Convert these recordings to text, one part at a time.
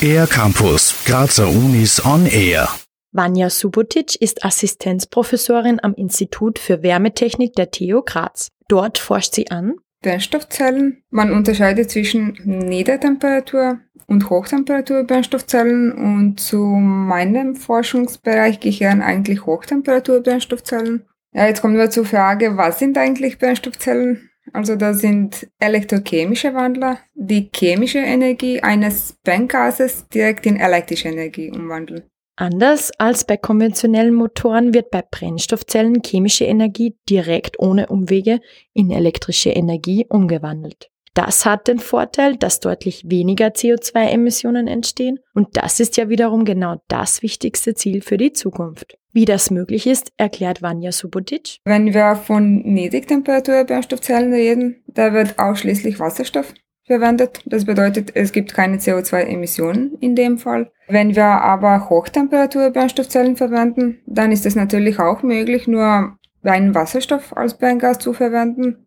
Air Campus, Grazer Unis on Air. Vanja Subotic ist Assistenzprofessorin am Institut für Wärmetechnik der TU Graz. Dort forscht sie an Brennstoffzellen. Man unterscheidet zwischen Niedertemperatur und Hochtemperatur Brennstoffzellen und zu meinem Forschungsbereich gehören eigentlich Hochtemperatur Brennstoffzellen. Ja, jetzt kommen wir zur Frage, was sind eigentlich Brennstoffzellen? Also das sind elektrochemische Wandler, die chemische Energie eines Brenngases direkt in elektrische Energie umwandeln. Anders als bei konventionellen Motoren wird bei Brennstoffzellen chemische Energie direkt ohne Umwege in elektrische Energie umgewandelt. Das hat den Vorteil, dass deutlich weniger CO2-Emissionen entstehen und das ist ja wiederum genau das wichtigste Ziel für die Zukunft. Wie das möglich ist, erklärt Vanja Subotic. Wenn wir von Niedrigtemperatur-Brennstoffzellen reden, da wird ausschließlich Wasserstoff verwendet. Das bedeutet, es gibt keine CO2-Emissionen in dem Fall. Wenn wir aber Hochtemperatur-Brennstoffzellen verwenden, dann ist es natürlich auch möglich, nur reinen Wasserstoff als Brenngas zu verwenden.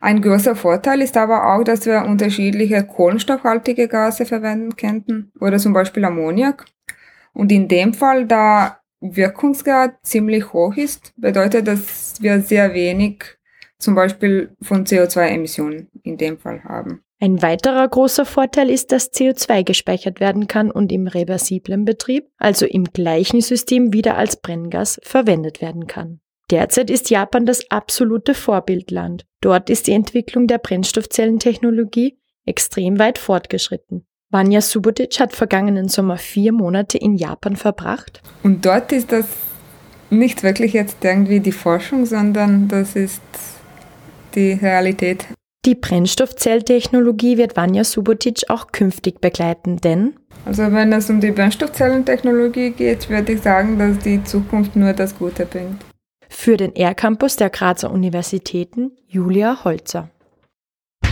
Ein großer Vorteil ist aber auch, dass wir unterschiedliche kohlenstoffhaltige Gase verwenden könnten oder zum Beispiel Ammoniak. Und in dem Fall, da Wirkungsgrad ziemlich hoch ist, bedeutet, dass wir sehr wenig zum Beispiel von CO2-Emissionen in dem Fall haben. Ein weiterer großer Vorteil ist, dass CO2 gespeichert werden kann und im reversiblen Betrieb, also im gleichen System wieder als Brenngas verwendet werden kann. Derzeit ist Japan das absolute Vorbildland. Dort ist die Entwicklung der Brennstoffzellentechnologie extrem weit fortgeschritten. Vanya Subotic hat vergangenen Sommer vier Monate in Japan verbracht. Und dort ist das nicht wirklich jetzt irgendwie die Forschung, sondern das ist die Realität. Die Brennstoffzelltechnologie wird Vanja Subotic auch künftig begleiten, denn also wenn es um die Brennstoffzellentechnologie geht, würde ich sagen, dass die Zukunft nur das Gute bringt. Für den R-Campus der Grazer Universitäten Julia Holzer.